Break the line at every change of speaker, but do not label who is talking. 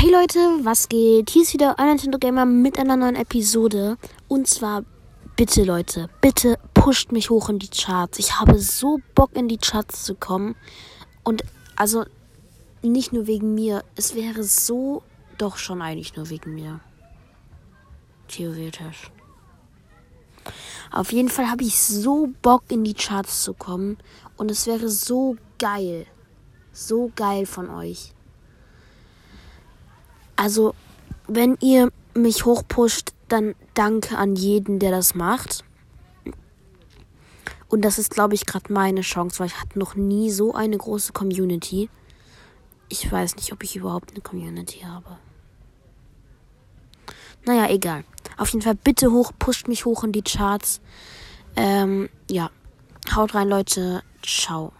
Hey Leute, was geht? Hier ist wieder ein Nintendo Gamer mit einer neuen Episode. Und zwar, bitte Leute, bitte pusht mich hoch in die Charts. Ich habe so Bock in die Charts zu kommen. Und also nicht nur wegen mir, es wäre so, doch schon eigentlich nur wegen mir. Theoretisch. Auf jeden Fall habe ich so Bock in die Charts zu kommen. Und es wäre so geil. So geil von euch. Also, wenn ihr mich hochpusht, dann danke an jeden, der das macht. Und das ist, glaube ich, gerade meine Chance, weil ich hatte noch nie so eine große Community. Ich weiß nicht, ob ich überhaupt eine Community habe. Naja, egal. Auf jeden Fall bitte hoch, pusht mich hoch in die Charts. Ähm, ja. Haut rein, Leute. Ciao.